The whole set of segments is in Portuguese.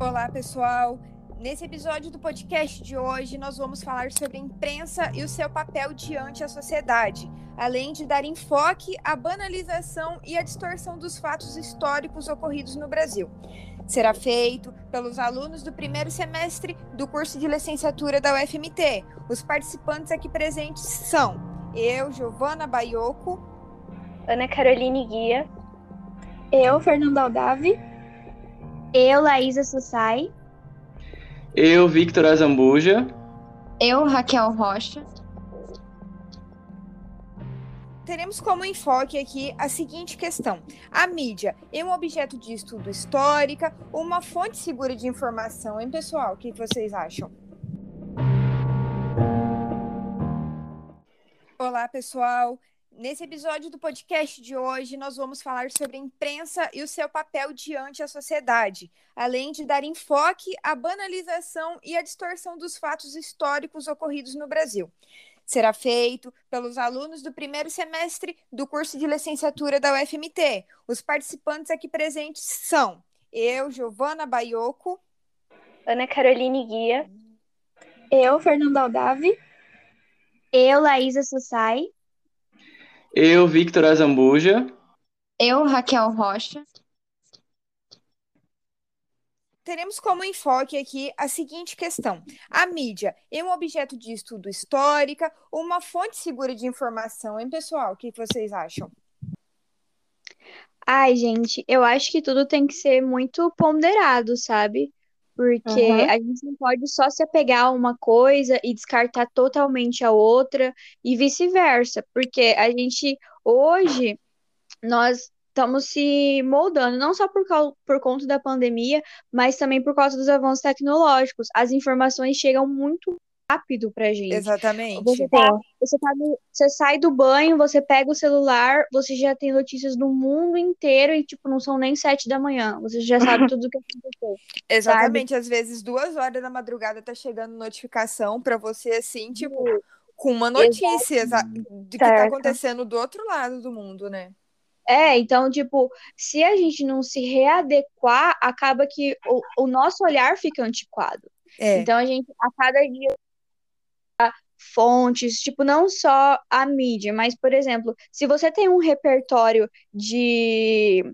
Olá, pessoal. Nesse episódio do podcast de hoje, nós vamos falar sobre a imprensa e o seu papel diante a sociedade, além de dar enfoque à banalização e à distorção dos fatos históricos ocorridos no Brasil. Será feito pelos alunos do primeiro semestre do curso de licenciatura da UFMT. Os participantes aqui presentes são eu, Giovana Baioco, Ana Caroline Guia, eu, Fernanda Aldavi, eu, Laísa Sussai, eu, Victor Azambuja, eu, Raquel Rocha. teremos como enfoque aqui a seguinte questão: a mídia é um objeto de estudo histórica ou uma fonte segura de informação? Hein, pessoal? O que vocês acham? Olá, pessoal. Nesse episódio do podcast de hoje, nós vamos falar sobre a imprensa e o seu papel diante a sociedade, além de dar enfoque à banalização e à distorção dos fatos históricos ocorridos no Brasil. Será feito pelos alunos do primeiro semestre do curso de licenciatura da UFMT. Os participantes aqui presentes são eu, Giovana Baioco, Ana Caroline Guia, eu, Fernanda Aldavi, eu, Laísa Sussai, eu, Victor Azambuja, eu, Raquel Rocha teremos como enfoque aqui a seguinte questão: a mídia é um objeto de estudo histórica ou uma fonte segura de informação, hein, pessoal? O que vocês acham? Ai, gente, eu acho que tudo tem que ser muito ponderado, sabe? Porque uhum. a gente não pode só se apegar a uma coisa e descartar totalmente a outra e vice-versa. Porque a gente, hoje, nós estamos se moldando, não só por, por conta da pandemia, mas também por causa dos avanços tecnológicos. As informações chegam muito rápido pra gente. Exatamente. Você, tá, você, tá no, você sai do banho, você pega o celular, você já tem notícias do mundo inteiro e, tipo, não são nem sete da manhã. Você já sabe tudo o que aconteceu. Exatamente. Sabe? Às vezes, duas horas da madrugada tá chegando notificação para você, assim, tipo, com uma notícia de que tá tá acontecendo do outro lado do mundo, né? É, então, tipo, se a gente não se readequar, acaba que o, o nosso olhar fica antiquado. É. Então, a gente, a cada dia, fontes, tipo, não só a mídia, mas, por exemplo, se você tem um repertório de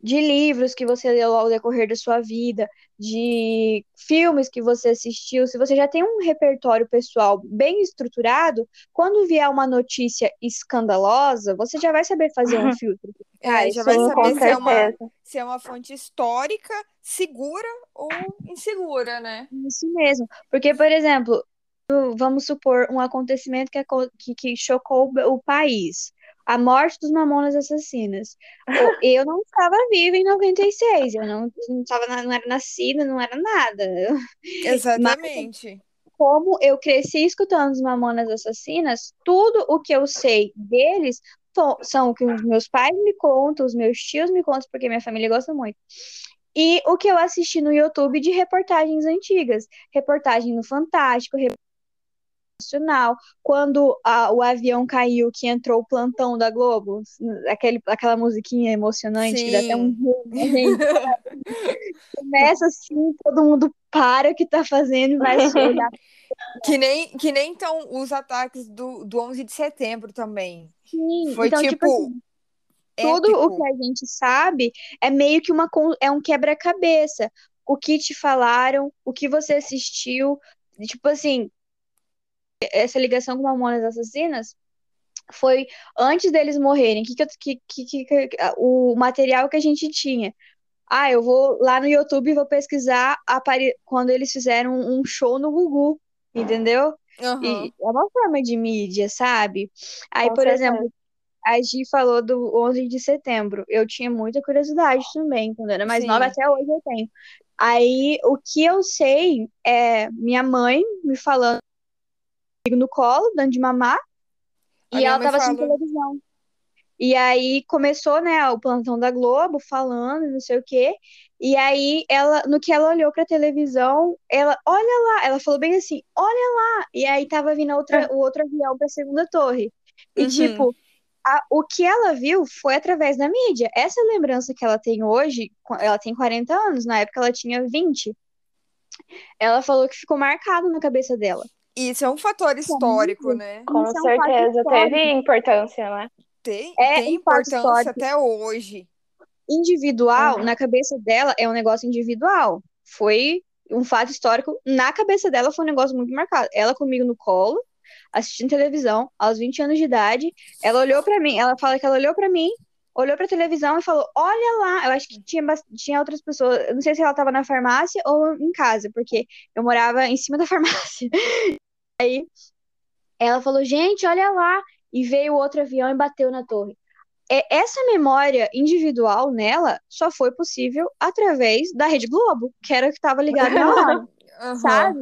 de livros que você leu ao decorrer da sua vida, de filmes que você assistiu, se você já tem um repertório pessoal bem estruturado, quando vier uma notícia escandalosa, você já vai saber fazer um filtro. É, já vai saber se é, uma, se é uma fonte histórica, segura ou insegura, né? Isso mesmo. Porque, por exemplo, vamos supor um acontecimento que, que, que chocou o país a morte dos Mamonas Assassinas. Eu não estava viva em 96, eu não, não, tava, não era nascida, não era nada. Exatamente. Mas, como eu cresci escutando os Mamonas Assassinas, tudo o que eu sei deles são o que os meus pais me contam, os meus tios me contam, porque minha família gosta muito. E o que eu assisti no YouTube de reportagens antigas. Reportagem no Fantástico, nacional, quando a, o avião caiu, que entrou o plantão da Globo, aquele, aquela musiquinha emocionante, Sim. que dá até um Começa assim, todo mundo para o que tá fazendo e vai se olhar. Que nem, que nem então os ataques do, do 11 de setembro também. Sim, Foi então, tipo, tipo assim, tudo o que a gente sabe é meio que uma, é um quebra-cabeça. O que te falaram, o que você assistiu, tipo assim, essa ligação com Mamonas Assassinas foi antes deles morrerem. Que, que, que, que, o material que a gente tinha. Ah, eu vou lá no YouTube e vou pesquisar quando eles fizeram um show no Gugu, entendeu? Uhum. E é uma forma de mídia, sabe? Aí, com por certeza. exemplo, a Gi falou do 11 de setembro. Eu tinha muita curiosidade também, quando era mais Sim. nova, até hoje eu tenho. Aí, o que eu sei é minha mãe me falando no colo, dando de mamar, a e ela tava assistindo televisão. E aí começou, né, o plantão da Globo falando, não sei o quê. E aí ela, no que ela olhou pra televisão, ela, olha lá, ela falou bem assim, olha lá. E aí tava vindo outra, é. o outro avião pra segunda torre. E uhum. tipo, a, o que ela viu foi através da mídia. Essa lembrança que ela tem hoje, ela tem 40 anos, na época ela tinha 20. ela falou que ficou marcado na cabeça dela. Isso é um fator histórico, né? Com Isso é um certeza. Teve importância, né? Tem, É tem importância histórico. até hoje. Individual, Uhum. na cabeça dela, é um negócio individual. Foi um fato histórico, na cabeça dela foi um negócio muito marcado. Ela comigo no colo, assistindo televisão, aos 20 anos de idade, ela olhou pra mim, ela fala que ela olhou pra mim, olhou pra televisão e falou: Olha lá, eu acho que tinha, tinha outras pessoas, eu não sei se ela tava na farmácia ou em casa, porque eu morava em cima da farmácia. Aí ela falou: Gente, olha lá, e veio outro avião e bateu na torre. É, essa memória individual nela só foi possível através da Rede Globo, que era o que estava ligado na hora Aham. sabe?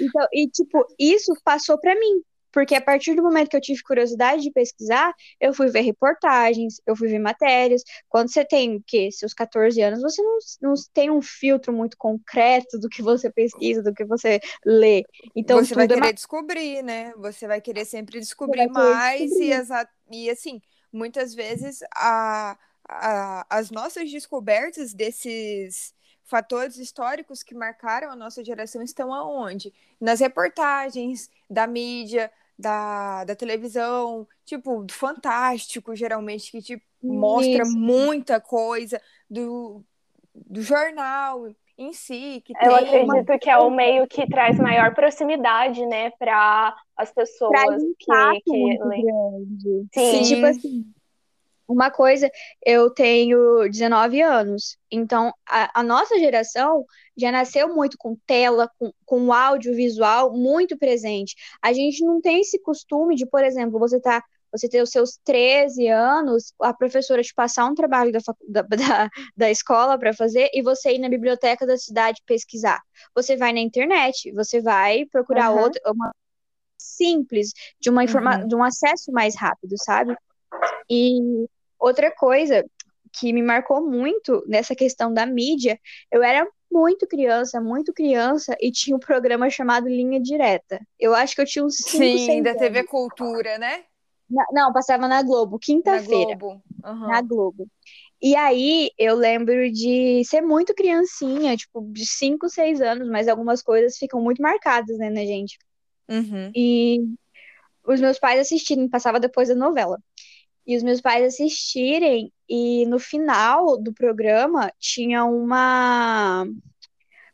Então, e tipo, isso passou pra mim, porque a partir do momento que eu tive curiosidade de pesquisar, eu fui ver reportagens, eu fui ver matérias. Quando você tem o quê? Seus 14 anos, você não, não tem um filtro muito concreto do que você pesquisa, do que você lê. Então, você vai é querer ma- descobrir, né? Você vai querer sempre descobrir mais e, descobrir. exa- e assim, muitas vezes a, a- as nossas descobertas desses fatores históricos que marcaram a nossa geração estão aonde? Nas reportagens da mídia, da, da televisão, tipo, do Fantástico, geralmente, que te mostra Isso. muita coisa, do, do jornal em si, que Eu tem uma acredito que é o meio que traz maior proximidade, né, para as traz pessoas um que, que muito grande. Sim. E, tipo assim, uma coisa, eu tenho 19 anos, então a, a nossa geração já nasceu muito com tela, com, com audiovisual muito presente. A gente não tem esse costume de, por exemplo, você tá, você ter os seus 13 anos, a professora te passar um trabalho da, da, da, da escola para fazer e você ir na biblioteca da cidade pesquisar. Você vai na internet, você vai procurar Uhum. outra, uma simples, de uma informa Uhum. de um acesso mais rápido, sabe? E outra coisa que me marcou muito nessa questão da mídia, eu era muito criança, muito criança, e tinha um programa chamado Linha Direta. Eu acho que eu tinha uns 5, Sim, 6 da anos. TV Cultura, né? Na- Não, passava na Globo, Na quinta-feira, Globo. Aham. na Globo. E aí eu lembro de ser muito criancinha, tipo, de 5, 6 anos, mas algumas coisas ficam muito marcadas, né, na gente. Uhum. E os meus pais assistirem, passava depois da novela. E os meus pais assistirem, e no final do programa tinha uma.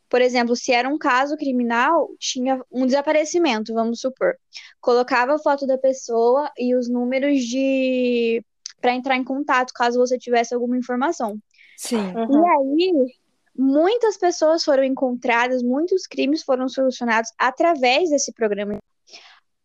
Por exemplo, se era um caso criminal, tinha um desaparecimento, vamos supor. Colocava a foto da pessoa e os números de. para entrar em contato, caso você tivesse alguma informação. Sim. Uhum. E aí, muitas pessoas foram encontradas, muitos crimes foram solucionados através desse programa.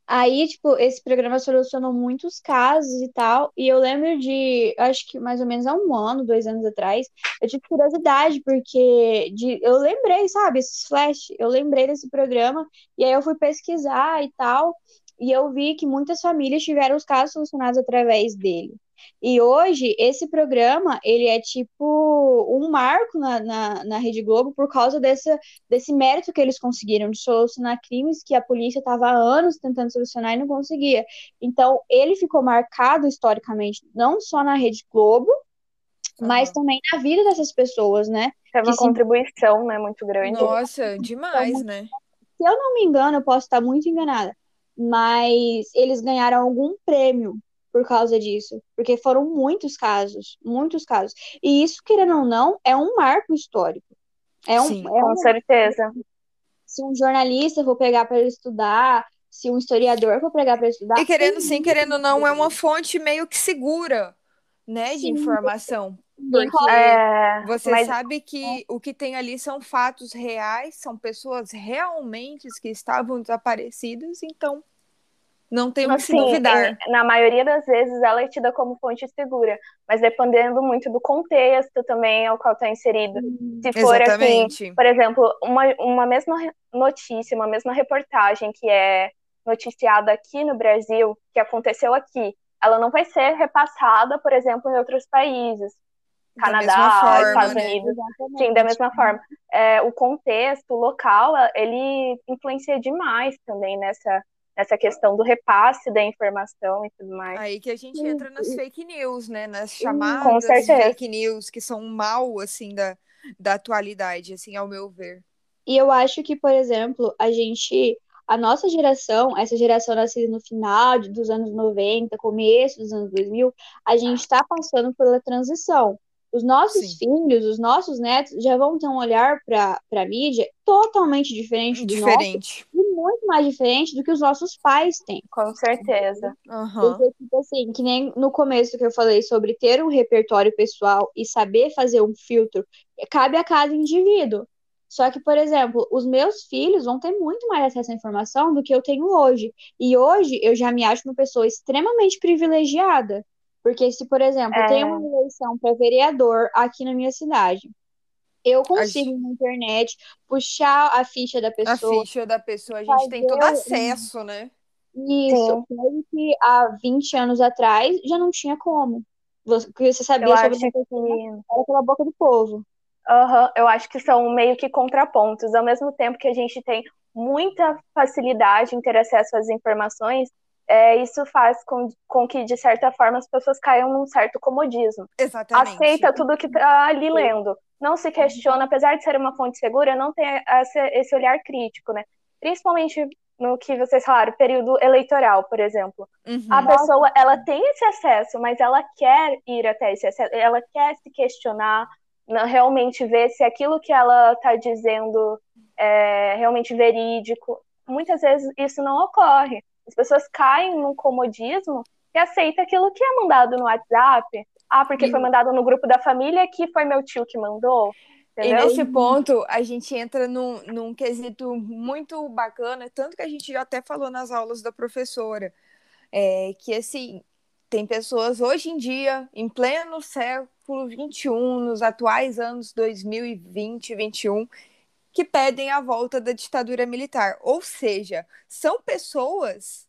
Aí, tipo, esse programa solucionou muitos casos e tal. E eu lembro de, acho que mais ou menos há um ano, dois anos atrás, eu tive curiosidade, porque de, eu lembrei, sabe, esses flash, eu lembrei desse programa, e aí eu fui pesquisar e tal, e eu vi que muitas famílias tiveram os casos solucionados através dele. E hoje, esse programa, ele é tipo um marco na, na, na Rede Globo por causa dessa, desse mérito que eles conseguiram de solucionar crimes que a polícia estava há anos tentando solucionar e não conseguia. Então, ele ficou marcado historicamente, não só na Rede Globo, mas também na vida dessas pessoas, né? Que uma se- contribuição, né, muito grande. Nossa, demais, né? Se eu não me engano, eu posso estar muito enganada, mas eles ganharam algum prêmio por causa disso, porque foram muitos casos, muitos casos. E isso, querendo ou não, é um marco histórico. É um, Sim, é Com um- certeza. se um jornalista for pegar para estudar, se um historiador for pegar para estudar, E querendo sim, querendo ou não, é uma fonte meio que segura, né, de Sim. informação. Porque É, você mas sabe que o que tem ali são fatos reais, são pessoas realmente que estavam desaparecidas, então não tem o que se Assim, duvidar. em- na maioria das vezes ela é tida como fonte segura, mas dependendo muito do contexto também ao qual está inserido. Se for assim, Exatamente. por exemplo, uma, uma mesma notícia, uma mesma reportagem que é noticiada aqui no Brasil, que aconteceu aqui, ela não vai ser repassada, por exemplo, em outros países, Canadá, forma, Estados né? Unidos. Exatamente. Sim, da mesma forma. É, o contexto local, ele influencia demais também nessa, nessa questão do repasse da informação e tudo mais. Aí que a gente entra nas fake news, né? Nas chamadas fake news que são mal, assim, da, da atualidade, assim, ao meu ver. E eu acho que, por exemplo, a gente, a nossa geração, essa geração nascida no final dos anos 90, começo dos anos 2000, a gente está passando pela transição. Os nossos Sim. filhos, os nossos netos já vão ter um olhar para a mídia totalmente diferente do diferente. nosso, muito mais diferente do que os nossos pais têm. Com certeza. Uhum. Porque, tipo assim, que nem no começo que eu falei sobre ter um repertório pessoal e saber fazer um filtro, cabe a cada indivíduo. Só que, por exemplo, os meus filhos vão ter muito mais acesso à informação do que eu tenho hoje. E hoje eu já me acho uma pessoa extremamente privilegiada. Porque se, por exemplo, é... tem uma eleição para vereador aqui na minha cidade, eu consigo na internet puxar a ficha da pessoa. A ficha da pessoa, a gente tem todo acesso, né? Isso, coisa que há 20 anos atrás já não tinha como. Porque você sabia eu sobre que... era pela boca do povo. Uhum, eu acho que são meio que contrapontos. Ao mesmo tempo que a gente tem muita facilidade em ter acesso às informações, é, isso faz com, com que, de certa forma, as pessoas caiam num certo comodismo. Exatamente. Aceita tudo que está ali lendo. Não se questiona, apesar de ser uma fonte segura, não tem esse, esse olhar crítico, né? Principalmente no que vocês falaram, período eleitoral, por exemplo. Uhum. A pessoa, ela tem esse acesso, mas ela quer ir até esse acesso, ela quer se questionar, realmente ver se aquilo que ela está dizendo é realmente verídico. Muitas vezes isso não ocorre. As pessoas caem num comodismo e aceitam aquilo que é mandado no WhatsApp. Ah, porque foi mandado no grupo da família que foi meu tio que mandou. Entendeu? E nesse ponto, a gente entra num, num quesito muito bacana, tanto que a gente já até falou nas aulas da professora, é, que assim, tem pessoas hoje em dia, em pleno século XXI, nos atuais anos 2020 e 2021, que pedem a volta da ditadura militar. Ou seja, são pessoas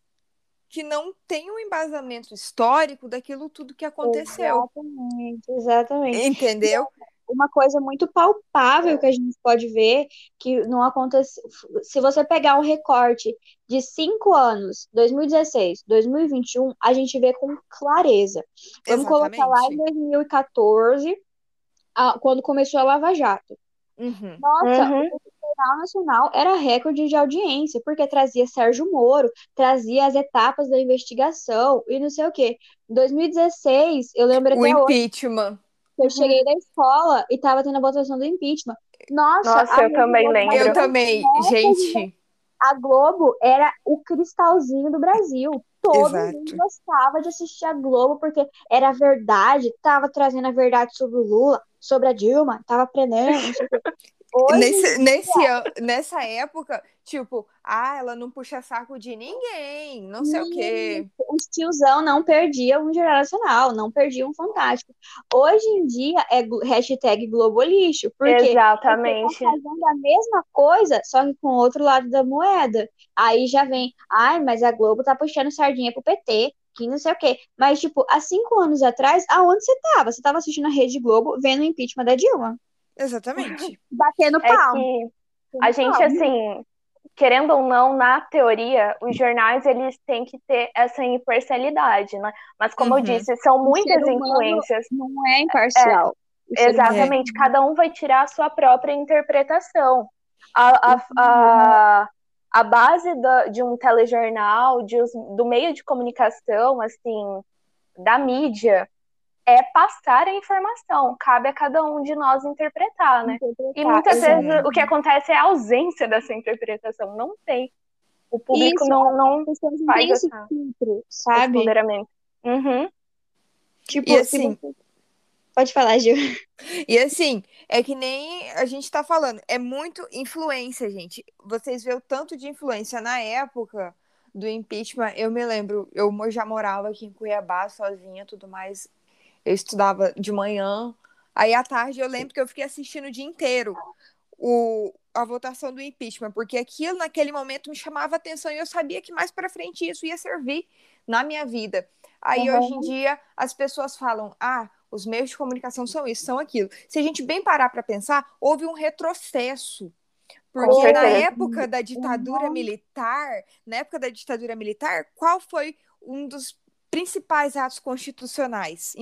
que não têm um embasamento histórico daquilo tudo que aconteceu. Exatamente, exatamente. Entendeu? Uma coisa muito palpável que a gente pode ver que não aconteceu. Se você pegar um recorte de cinco anos, 2016, 2021, a gente vê com clareza. Vamos Exatamente. colocar lá em 2014, quando começou a Lava Jato. Uhum. Nossa, Uhum. O Jornal Nacional era recorde de audiência, porque trazia Sérgio Moro, trazia as etapas da investigação e não sei o quê. Em 2016, eu lembro O até hoje, impeachment. que eu cheguei da escola e tava tendo a votação do impeachment. Nossa, Nossa, eu também lembro. Eu também, gente. A Globo era o cristalzinho do Brasil. Todo Exato. mundo gostava de assistir a Globo porque era verdade, tava trazendo a verdade sobre o Lula, sobre a Dilma, tava aprendendo. Hoje, Nesse, nesse, an- nessa época, tipo, ah, ela não puxa saco de ninguém, não sei o quê. os tiozão não perdiam um Jornal Nacional, não perdiam um Fantástico. Hoje em dia é hashtag Globolixo, porque Exatamente. você tá fazendo a mesma coisa, só que com o outro lado da moeda. Aí já vem, ai, mas a Globo tá puxando sardinha pro PT, que não sei o quê. Mas, tipo, há cinco anos atrás, aonde você tava? Você tava assistindo a Rede Globo, vendo o impeachment da Dilma, Exatamente. batendo É palma. que a gente, assim, querendo ou não, na teoria, os jornais, eles têm que ter essa imparcialidade, né? Mas, como eu Uhum. disse, são muitas influências. Não é imparcial. Ser humano- Exatamente, cada um vai tirar a sua própria interpretação. A, a, a, a base da- de um telejornal, de do meio de comunicação, assim, da mídia, é passar a informação. Cabe a cada um de nós interpretar, né? E muitas Exato. vezes o que acontece é a ausência dessa interpretação. Não tem. O público Isso, não, não faz esse essa- filtro, esse sabe? ponderamento. Uhum. Tipo, E assim- Pode falar, Gil. E assim, é que nem a gente tá falando, é muito influência, gente. Vocês vê o tanto de influência na época do impeachment. Eu me lembro, eu já morava aqui em Cuiabá sozinha, tudo mais. Eu estudava de manhã. Aí à tarde eu lembro que eu fiquei assistindo o dia inteiro o, a votação do impeachment, porque aquilo naquele momento me chamava atenção e eu sabia que mais para frente isso ia servir na minha vida. Aí Uhum. hoje em dia as pessoas falam: "Ah, os meios de comunicação são isso, são aquilo". Se a gente bem parar para pensar, houve um retrocesso. Porque na época da ditadura militar, na época da ditadura militar, qual foi um dos principais atos constitucionais?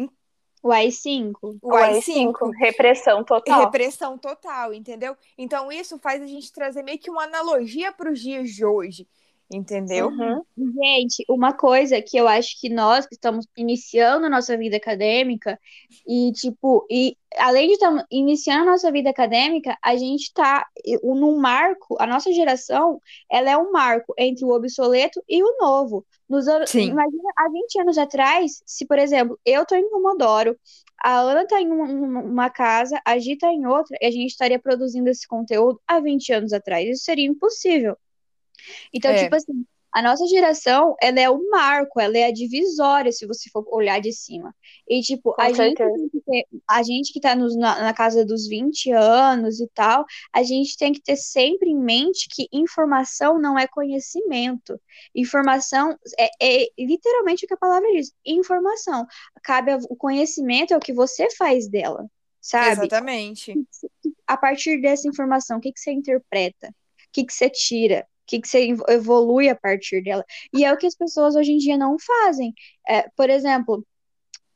O AI-5. O AI-5. Repressão total. Repressão total, entendeu? Então isso faz a gente trazer meio que uma analogia para os dias de hoje. Entendeu? Uhum. Gente, uma coisa que eu acho que nós que estamos iniciando a nossa vida acadêmica e tipo, e além de estar iniciando a nossa vida acadêmica, a gente está num marco, a nossa geração, ela é um marco entre o obsoleto e o novo. Nos anos, Sim. imagina há 20 anos atrás, se por exemplo, eu tô em Comodoro, a Ana tá em um- uma casa, a Gi tá em outra, e a gente estaria produzindo esse conteúdo há 20 anos atrás. Isso seria impossível. Então, É. tipo assim, a nossa geração, ela é o marco, ela é a divisória, se você for olhar de cima. E, tipo, Com a gente, certeza. a gente que tá nos- na, na casa dos 20 anos e tal, a gente tem que ter sempre em mente que informação não é conhecimento. Informação é, é literalmente o que a palavra diz, informação. Cabe a- o conhecimento é o que você faz dela, sabe? Exatamente. a partir dessa informação, o que, que você interpreta? O que, que você tira? Que, que você evo- evolui a partir dela? E é o que as pessoas hoje em dia não fazem. É, por exemplo,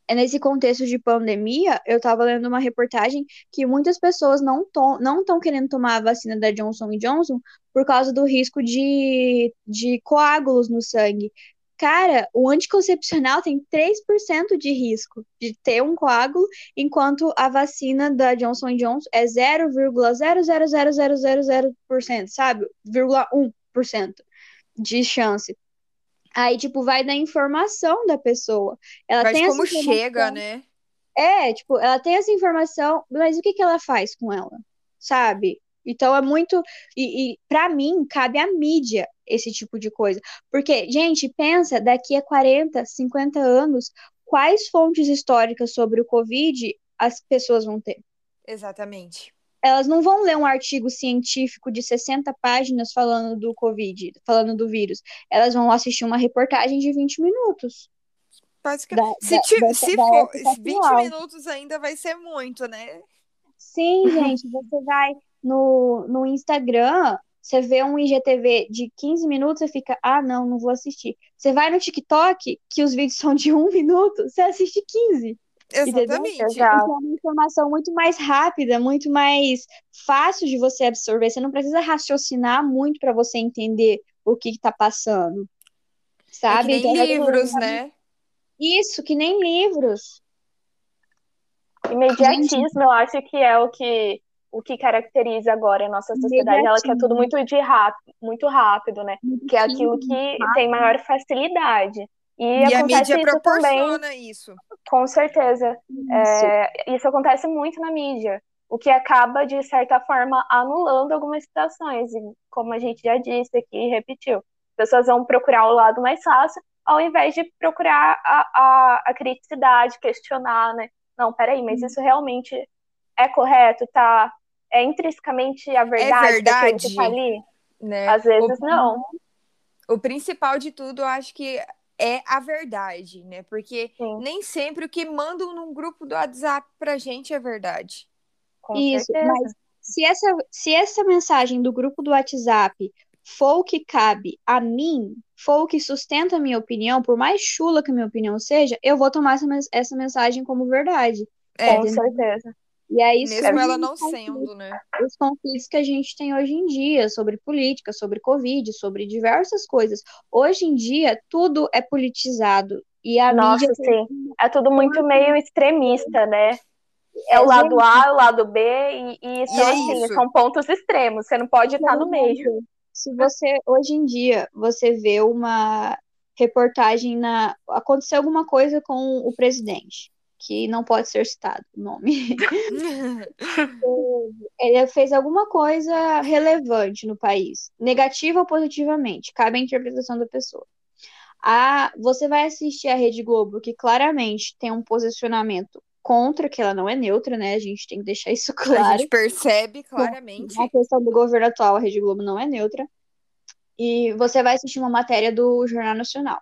é nesse contexto de pandemia, eu estava lendo uma reportagem que muitas pessoas não estão não querendo tomar a vacina da Johnson Johnson por causa do risco de, de coágulos no sangue. Cara, o anticoncepcional tem 3% de risco de ter um coágulo, enquanto a vacina da Johnson Johnson é 0,00000%, sabe? 0,1% de chance. Aí, tipo, vai da informação da pessoa. Ela Mas tem essa como informação. chega, né? É, tipo, ela tem essa informação, mas o que que ela faz com ela? Sabe? Então é muito. E, e para mim, cabe à mídia esse tipo de coisa. Porque, gente, pensa, daqui a 40, 50 anos, quais fontes históricas sobre o Covid as pessoas vão ter? Exatamente. Elas não vão ler um artigo científico de 60 páginas falando do Covid, falando do vírus. Elas vão assistir uma reportagem de 20 minutos. Basicamente. Da- se da- ti- dessa- se da for época 20 atual. minutos ainda vai ser muito, né? Sim, gente, você vai no, no Instagram, você vê um IGTV de 15 minutos, você fica, ah, não, não vou assistir. Você vai no TikTok, que os vídeos são de um minuto, você assiste 15. Exatamente. Exato. Então é uma informação muito mais rápida, muito mais fácil de você absorver. Você não precisa raciocinar muito para você entender o que está passando. É que Sabe? nem Então, é livros, né? Isso, que nem livros. Imediatismo, eu acho que é o que, o que caracteriza agora a nossa sociedade. Ela quer tudo muito de rápido, muito rápido, né? Que é aquilo que tem maior facilidade. E, E a mídia isso também, proporciona isso. com certeza. É, isso acontece muito na mídia, o que acaba, de certa forma, anulando algumas situações. E como a gente já disse aqui e repetiu, as pessoas vão procurar o lado mais fácil, ao invés de procurar a, a, a criticidade, questionar, né? Não, peraí, mas isso realmente é correto, tá? É intrinsecamente a verdade, daquilo que tá verdade. ali? né? Às vezes o, não. o principal de tudo, eu acho que é a verdade, né? Porque Sim. nem sempre o que mandam num grupo do WhatsApp pra gente é verdade. Com Isso, certeza. mas se essa, se essa mensagem do grupo do WhatsApp for o que cabe a mim, for o que sustenta a minha opinião, por mais chula que a minha opinião seja, eu vou tomar essa, essa mensagem como verdade. É, Com certeza. E é isso mesmo que ela os não conflitos- sendo, né? os conflitos que a gente tem hoje em dia sobre política, sobre Covid, sobre diversas coisas. Hoje em dia, tudo é politizado. E a Nossa, mídia sim. É tudo muito meio extremista, né? É o lado A, o lado B, e, e são, é assim, são pontos extremos. Você não pode estar no meio. Se você, hoje em dia, você vê uma reportagem na. Aconteceu alguma coisa com o presidente, que não pode ser citado o nome. Ele fez alguma coisa relevante no país, negativa ou positivamente, cabe à interpretação da pessoa. A, você vai assistir a Rede Globo, que claramente tem um posicionamento contra, que ela não é neutra, né? A gente tem que deixar isso A claro. gente percebe claramente. A questão do governo atual, a Rede Globo não é neutra. E você vai assistir uma matéria do Jornal Nacional.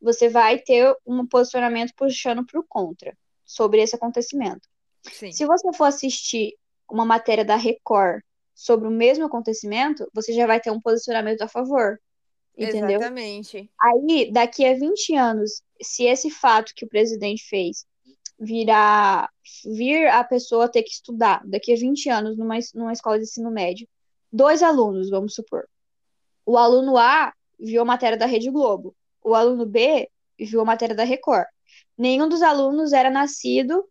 Você vai ter um posicionamento puxando para o contra sobre esse acontecimento. Sim. Se você for assistir uma matéria da Record sobre o mesmo acontecimento, você já vai ter um posicionamento a favor. Entendeu? Exatamente. Aí, daqui a 20 anos, se esse fato que o presidente fez virar vir a pessoa ter que estudar daqui a 20 anos numa, numa escola de ensino médio. Dois alunos, vamos supor. O aluno A viu a matéria da Rede Globo. O aluno B viu a matéria da Record. Nenhum dos alunos era nascido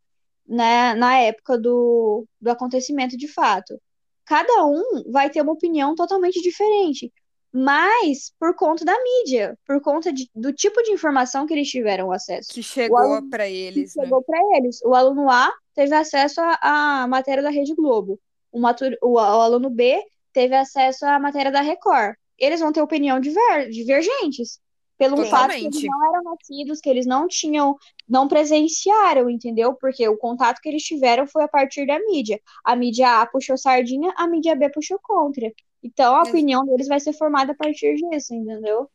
né, na época do, do acontecimento de fato. Cada um vai ter uma opinião totalmente diferente mas por conta da mídia, por conta de, do tipo de informação que eles tiveram acesso. Que chegou para eles. Que chegou né? para eles. O aluno A teve acesso à matéria da Rede Globo. O, matur, o, o, aluno B teve acesso à matéria da Record. Eles vão ter opinião diver, divergentes. Pelo Totalmente. fato que eles não eram nascidos, que eles não tinham, não presenciaram, entendeu? Porque o contato que eles tiveram foi a partir da mídia. A mídia A puxou sardinha, a mídia B puxou contra. Então a opinião deles vai ser formada a partir disso, entendeu?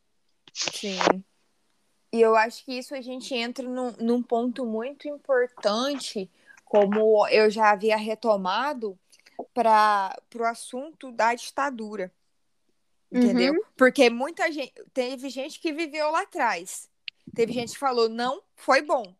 Sim. E eu acho que isso a gente entra num, num ponto muito importante, como eu já havia retomado, para o assunto da ditadura. Entendeu? Uhum. Porque muita gente. Teve gente que viveu lá atrás. Teve gente que falou, não, foi bom.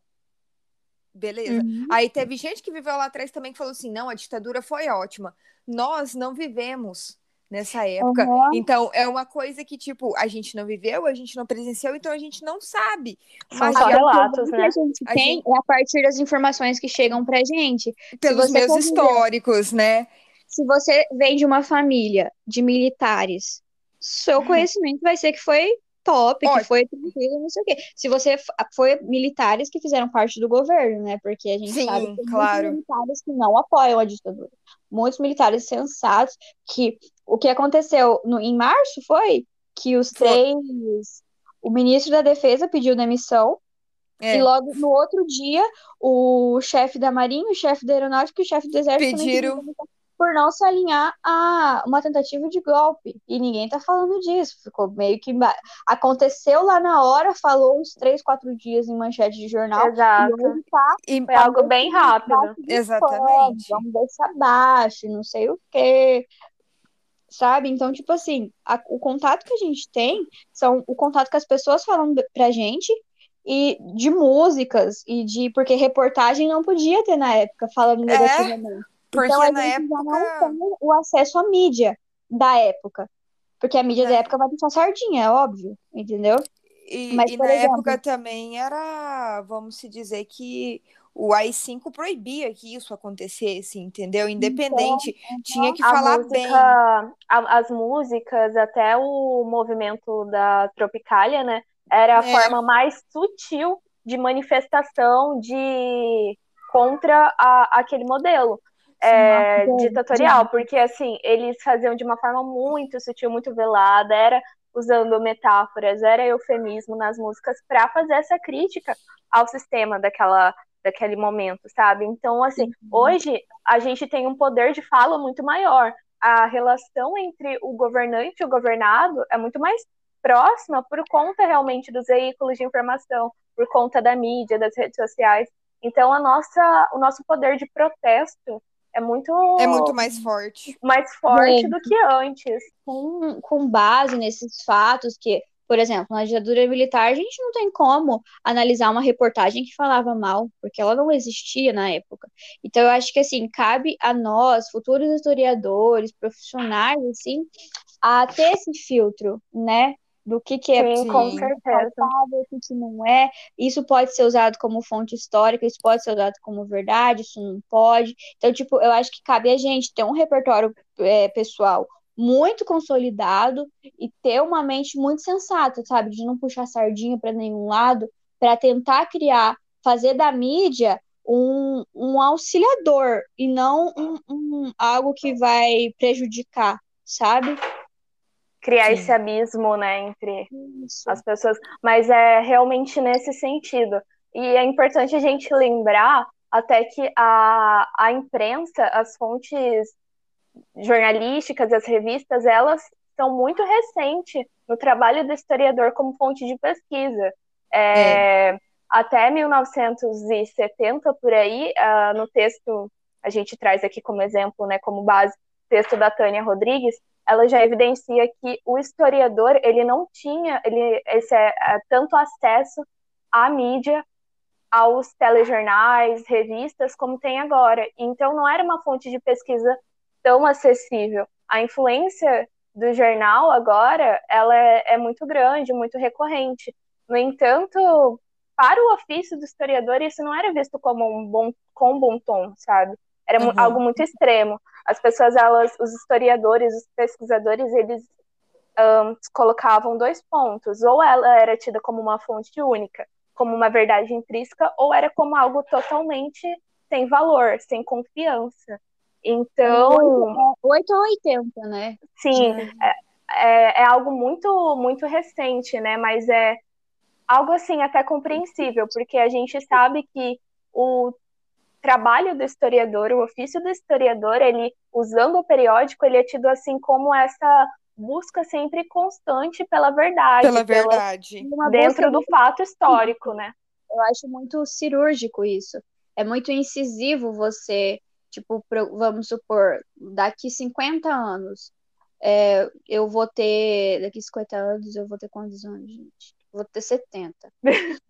Beleza. Uhum. Aí teve gente que viveu lá atrás também que falou assim: não, a ditadura foi ótima. Nós não vivemos nessa época. Uhum. Então, é uma coisa que, tipo, a gente não viveu, a gente não presenciou, então a gente não sabe. São só relatos, né? A gente a tem gente... é a partir das informações que chegam pra gente. Pelos meus conviver, históricos, né? Se você vem de uma família de militares, seu uhum. conhecimento vai ser que foi top, Ótimo. que foi tranquilo, não sei o quê. Se você foi militares que fizeram parte do governo, né? Porque a gente Sim, sabe que claro. militares que não apoiam a ditadura. Muitos militares sensatos que o que aconteceu no, em março foi que os foi. três. O ministro da Defesa pediu demissão. É. E logo no outro dia, o chefe da Marinha, o chefe da Aeronáutica e o chefe do Exército pediram por não se alinhar a uma tentativa de golpe. E ninguém tá falando disso. Ficou meio que. Aconteceu lá na hora, falou uns três, quatro dias em manchete de jornal. Exato. E tá, e foi algo bem rápido. Exatamente. vamos deixar abaixo, não sei o quê sabe? Então, tipo assim, a, o contato que a gente tem são o contato que as pessoas falam pra gente e de músicas e de porque reportagem não podia ter na época falando é, negativamente. Porque então, a na gente época já não tem o acesso à mídia da época. Porque a mídia é. da época vai deixar sardinha, é óbvio, entendeu? E, Mas, e na exemplo, época também era, vamos se dizer que o AI-5 proibia que isso acontecesse, entendeu? Independente, então, tinha que falar música, bem. A, as músicas, até o movimento da Tropicália, né? Era a é. forma mais sutil de manifestação de contra a, aquele modelo é, ditatorial, porque assim, eles faziam de uma forma muito sutil, muito velada, era usando metáforas, era eufemismo nas músicas para fazer essa crítica ao sistema daquela daquele momento, sabe? Então, assim, hoje a gente tem um poder de fala muito maior. A relação entre o governante e o governado é muito mais próxima por conta realmente dos veículos de informação, por conta da mídia, das redes sociais. Então, a nossa, o nosso poder de protesto é muito é muito mais forte mais forte é. do que antes com, com base nesses fatos que por exemplo, na ditadura militar, a gente não tem como analisar uma reportagem que falava mal, porque ela não existia na época. Então, eu acho que, assim, cabe a nós, futuros historiadores, profissionais, assim, a ter esse filtro, né? Do que, que é Sim, com certeza. o que, que não é. Isso pode ser usado como fonte histórica, isso pode ser usado como verdade, isso não pode. Então, tipo, eu acho que cabe a gente ter um repertório é, pessoal muito consolidado e ter uma mente muito sensata, sabe? De não puxar sardinha para nenhum lado, para tentar criar, fazer da mídia um, um auxiliador e não um, um algo que vai prejudicar, sabe? Criar Sim. esse abismo, né, entre Isso. as pessoas. Mas é realmente nesse sentido. E é importante a gente lembrar até que a, a imprensa, as fontes jornalísticas, as revistas, elas são muito recentes no trabalho do historiador como fonte de pesquisa. É, é. Até 1970, por aí, uh, no texto, a gente traz aqui como exemplo, né, como base, texto da Tânia Rodrigues, ela já evidencia que o historiador, ele não tinha ele, esse, é, é, tanto acesso à mídia aos telejornais, revistas, como tem agora. Então, não era uma fonte de pesquisa tão acessível. A influência do jornal agora, ela é, é muito grande, muito recorrente. No entanto, para o ofício do historiador, isso não era visto como um bom, com um bom tom, sabe? Era uhum. algo muito extremo. As pessoas, elas, os historiadores, os pesquisadores, eles um, colocavam dois pontos. Ou ela era tida como uma fonte única, como uma verdade intrínseca, ou era como algo totalmente sem valor, sem confiança. Então. 8 ou 80, né? Sim, é, é, é, algo muito, muito recente, né? Mas é algo assim até compreensível, porque a gente sabe que o trabalho do historiador, o ofício do historiador, ele usando o periódico, ele é tido assim como essa busca sempre constante pela verdade, pela verdade, pela, dentro do fato histórico, né? Eu acho muito cirúrgico isso. É muito incisivo você, tipo, vamos supor, daqui 50 anos, é, eu vou ter, daqui 50 anos, eu vou ter quantos anos, gente? vou ter 70.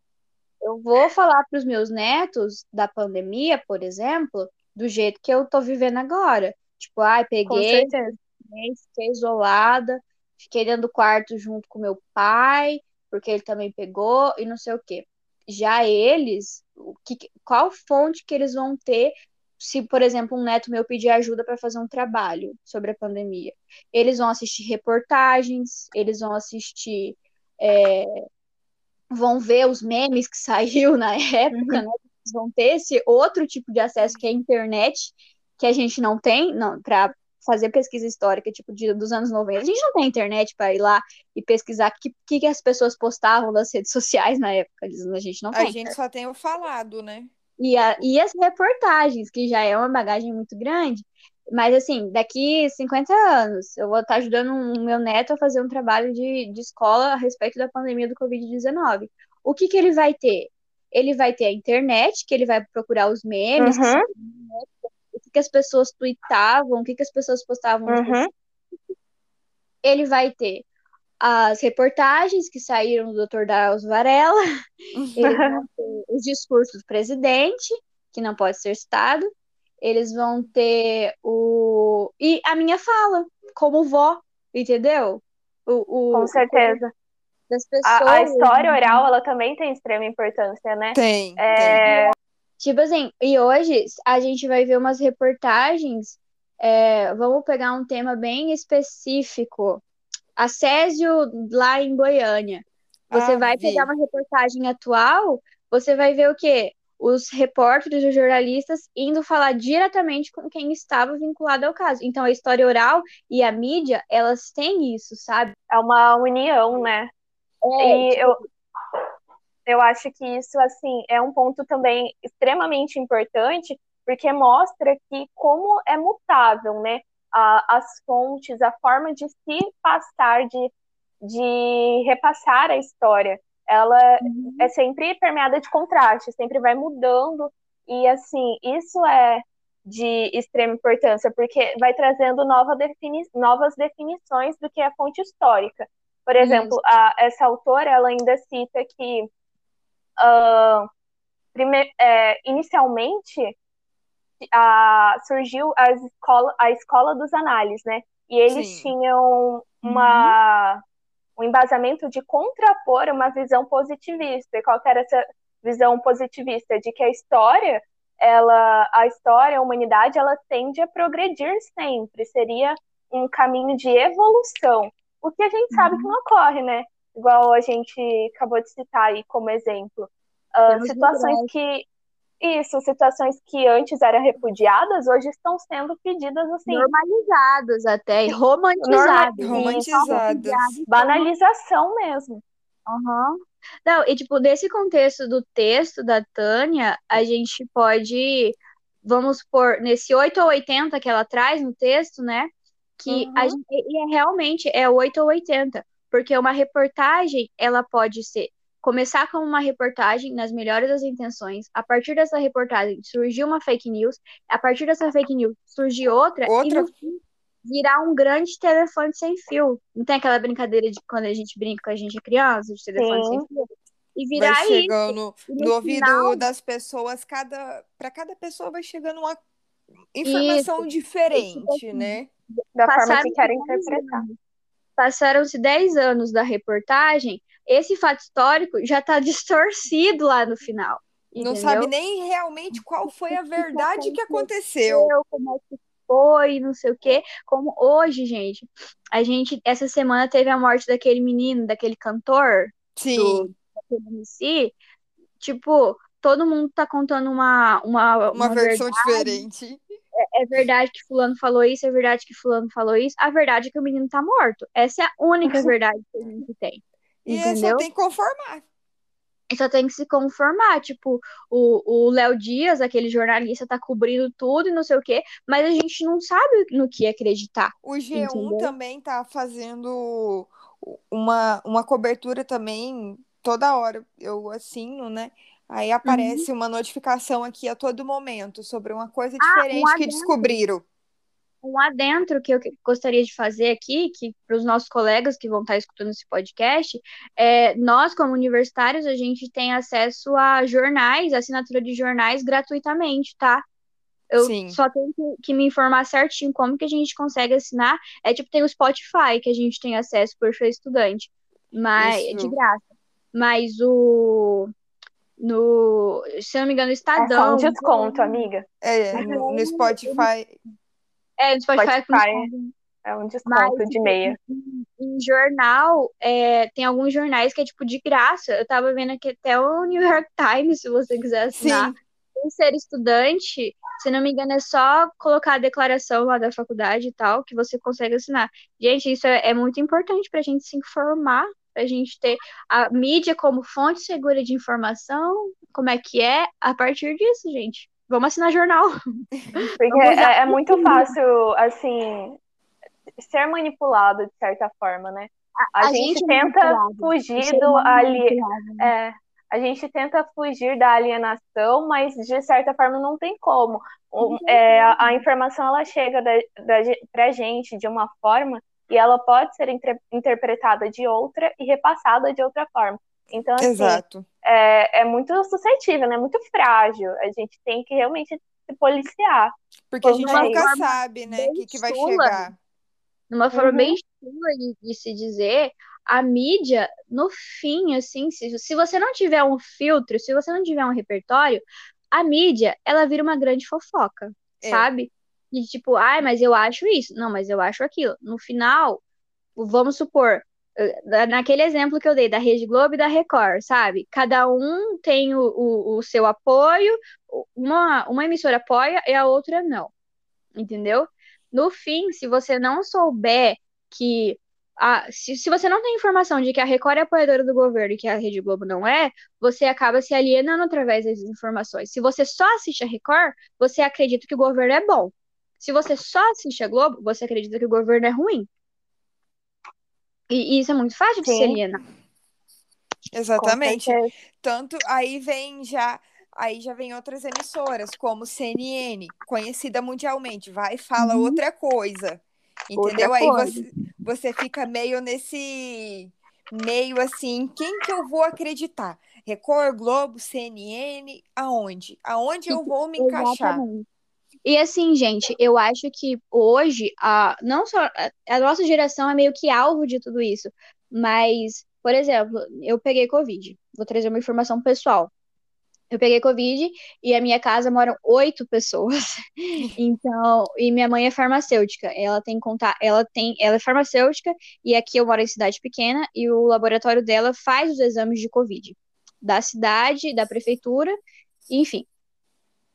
eu vou falar para os meus netos da pandemia, por exemplo, do jeito que eu tô vivendo agora. Tipo, ai, peguei, fiquei isolada, fiquei dentro do quarto junto com meu pai, porque ele também pegou e não sei o quê. Já eles, o que, qual fonte que eles vão ter se, por exemplo, um neto meu pedir ajuda para fazer um trabalho sobre a pandemia? Eles vão assistir reportagens, eles vão assistir é, vão ver os memes que saiu na época, uhum. né? vão ter esse outro tipo de acesso que é a internet, que a gente não tem não, para fazer pesquisa histórica, tipo, de, dos anos 90. A gente não tem internet para ir lá e pesquisar o que, que as pessoas postavam nas redes sociais na época. A gente não tem. A gente só tem o falado, né? E, a, e as reportagens, que já é uma bagagem muito grande. Mas, assim, daqui 50 anos, eu vou estar ajudando o meu neto a fazer um trabalho de, de escola a respeito da pandemia do Covid-19. O que, que ele vai ter? Ele vai ter a internet, que ele vai procurar os memes, uhum. o que, que as pessoas tweetavam, o que, que as pessoas postavam. Uhum. Ele vai ter as reportagens que saíram do Dr. Drauzio Varela, uhum. os discursos do presidente, que não pode ser citado, eles vão ter o. E a minha fala, como vó, entendeu? O, o Com certeza. Das pessoas. A, a, história oral, ela também tem extrema importância, né? Tem. É... tem. Tipo assim, e hoje a gente vai ver umas reportagens. É, vamos pegar um tema bem específico. Assédio lá em Goiânia. Você ah, vai vi. pegar uma reportagem atual, você vai ver o quê? Os repórteres os jornalistas indo falar diretamente com quem estava vinculado ao caso. Então, a história oral e a mídia, elas têm isso, sabe? É uma união, né? É, e tipo... eu, eu acho que isso, assim, é um ponto também extremamente importante, porque mostra que como é mutável, né? A, as fontes, a forma de se passar, de, de repassar a história ela uhum. é sempre permeada de contraste, sempre vai mudando. E, assim, isso é de extrema importância, porque vai trazendo nova defini novas definições do que é fonte histórica. Por exemplo, a, essa autora ela ainda cita que uh, prime é, inicialmente a, surgiu a escola, a escola dos análises, né? E eles Sim. tinham uma, uhum um embasamento de contrapor uma visão positivista. E qual era essa visão positivista? De que a história, ela, a história, a humanidade, ela tende a progredir sempre. Seria um caminho de evolução. O que a gente uhum. sabe que não ocorre, né? Igual a gente acabou de citar aí como exemplo. Uh, situações que isso, situações que antes eram repudiadas, hoje estão sendo pedidas assim. Normalizadas até, romantizadas. romantizadas. Banalização mesmo. Uhum. Não, e tipo, nesse contexto do texto da Tânia, a gente pode, vamos por nesse 8 ou 80 que ela traz no texto, né? Que uhum. a gente, e é, realmente é 8 ou 80, porque uma reportagem, ela pode ser começar com uma reportagem nas melhores das intenções, a partir dessa reportagem surgiu uma fake news, a partir dessa fake news surgiu outra, outra... e no fim virar um grande telefone sem fio. Não tem aquela brincadeira de quando a gente brinca com a gente é criança, de telefone Sim. sem fio? e virar vai chegando isso. E no, ouvido final... das pessoas, cada para cada pessoa vai chegando uma informação isso. diferente, isso. né? Da forma que querem interpretar. Passaram-se 10 anos da reportagem, esse fato histórico já está distorcido lá no final. Não sabe nem realmente qual foi a verdade que aconteceu. Como é que foi, não sei o quê. Como hoje, gente, a gente, essa semana teve a morte daquele menino, daquele cantor. Sim. Do, MC. Tipo, todo mundo tá contando uma. Uma, uma, uma versão verdade. diferente. É, é, verdade que Fulano falou isso, é verdade que Fulano falou isso. A verdade é que o menino tá morto. Essa é a única verdade que a gente tem. E só tem que conformar. Só tem que se conformar. Tipo, o Léo Dias, aquele jornalista, tá cobrindo tudo e não sei o quê, mas a gente não sabe no que acreditar. O G1 entendeu? também tá fazendo uma, uma cobertura também toda hora. Eu assino, né? Aí aparece uhum. uma notificação aqui a todo momento sobre uma coisa diferente ah, um que descobriram um adentro que eu gostaria de fazer aqui, que para os nossos colegas que vão estar escutando esse podcast, é, nós, como universitários, a gente tem acesso a jornais, assinatura de jornais gratuitamente, tá? Eu Sim. só tenho que, que, me informar certinho como que a gente consegue assinar. É tipo, tem o Spotify que a gente tem acesso por ser estudante. Mas Isso. de graça. Mas o. No, se eu não me engano, o Estadão. É só um desconto, amiga. É, no, no Spotify é, no Spotify, Spotify é um desconto Mas, de meia. Em, em jornal, é, tem alguns jornais que é tipo de graça. Eu tava vendo aqui até o New York Times, se você quiser assinar. Sim. Sem ser estudante, se não me engano, é só colocar a declaração lá da faculdade e tal, que você consegue assinar. Gente, isso é, é muito importante pra gente se informar, pra gente ter a mídia como fonte segura de informação, como é que é, a partir disso, gente vamos assinar jornal. Porque é, é, muito fácil, assim, ser manipulado de certa forma, né? A, a, a gente, gente, é tenta fugir do ali. É, a gente tenta fugir da alienação, mas de certa forma não tem como. É, a, a, informação ela chega da, da, pra gente de uma forma e ela pode ser inter, interpretada de outra e repassada de outra forma. Então, assim, Exato. É, é muito suscetível, né? Muito frágil. A gente tem que realmente se policiar. Porque a gente nunca sabe, né, o que, que vai chegar. Numa forma uhum. bem chula de, de, se dizer, a mídia, no fim, assim, se, se você não tiver um filtro, se você não tiver um repertório, a mídia, ela vira uma grande fofoca, é. sabe? De tipo, ai, mas eu acho isso. Não, mas eu acho aquilo. No final, vamos supor, naquele exemplo que eu dei da Rede Globo e da Record, sabe? Cada um tem o, o, o, seu apoio, uma, uma emissora apoia e a outra não, entendeu? No fim, se você não souber que. A, se, se você não tem informação de que a Record é apoiadora do governo e que a Rede Globo não é, você acaba se alienando através das informações. Se você só assiste a Record, você acredita que o governo é bom. Se você só assiste a Globo, você acredita que o governo é ruim. E, e isso é muito fácil de Sim. se alienar. Exatamente. Tanto aí vem já aí já vem outras emissoras, como CNN, conhecida mundialmente, vai e fala uhum. outra coisa. Entendeu? Outra aí coisa. Você, você fica meio nesse meio assim, quem que eu vou acreditar? Record, Globo, CNN, aonde? Aonde eu vou me encaixar? Exatamente. E assim, gente, eu acho que hoje, a, não só a nossa geração é meio que alvo de tudo isso, mas, por exemplo, eu peguei Covid. Vou trazer uma informação pessoal. Eu peguei Covid e a minha casa moram oito pessoas. Então, e minha mãe é farmacêutica. Ela tem contar, ela tem, ela é farmacêutica e aqui eu moro em cidade pequena e o laboratório dela faz os exames de Covid da cidade, da prefeitura, enfim.